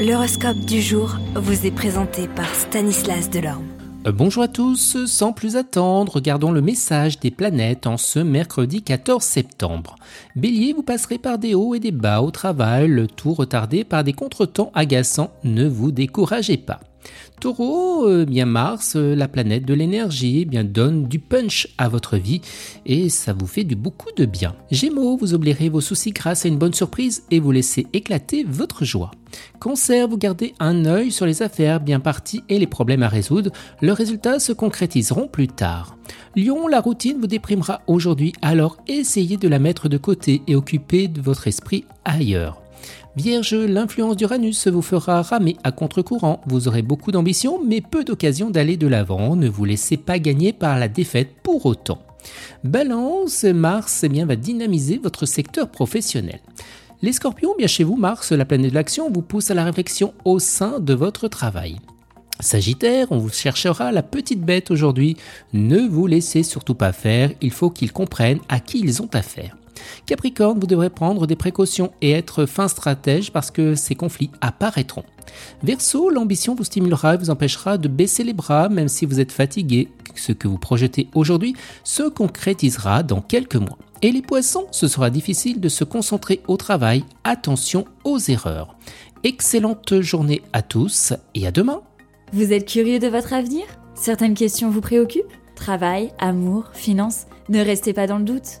L'horoscope du jour vous est présenté par Stanislas Delorme. Euh, bonjour à tous, sans plus attendre, regardons le message des planètes en ce mercredi 14 septembre. Bélier, vous passerez par des hauts et des bas au travail, tout retardé par des contretemps agaçants, ne vous découragez pas. Taureau, euh, bien Mars, euh, la planète de l'énergie, eh bien donne du punch à votre vie et ça vous fait du beaucoup de bien. Gémeaux, vous oublierez vos soucis grâce à une bonne surprise et vous laissez éclater votre joie. Cancer, vous gardez un œil sur les affaires bien parties et les problèmes à résoudre. Leurs résultats se concrétiseront plus tard. Lion, la routine vous déprimera aujourd'hui, alors essayez de la mettre de côté et occupez votre esprit ailleurs. Vierge, l'influence d'Uranus vous fera ramer à contre-courant. Vous aurez beaucoup d'ambition, mais peu d'occasion d'aller de l'avant. Ne vous laissez pas gagner par la défaite pour autant. Balance, Mars eh bien, va dynamiser votre secteur professionnel. Les scorpions, bien chez vous, Mars, la planète de l'action, vous pousse à la réflexion au sein de votre travail. Sagittaire, on vous cherchera la petite bête aujourd'hui. Ne vous laissez surtout pas faire, il faut qu'ils comprennent à qui ils ont affaire. Capricorne, vous devrez prendre des précautions et être fin stratège parce que ces conflits apparaîtront. Verseau, l'ambition vous stimulera et vous empêchera de baisser les bras même si vous êtes fatigué. Ce que vous projetez aujourd'hui se concrétisera dans quelques mois. Et les poissons, ce sera difficile de se concentrer au travail. Attention aux erreurs. Excellente journée à tous et à demain. Vous êtes curieux de votre avenir? Certaines questions vous préoccupent? Travail, amour, finances? Ne restez pas dans le doute.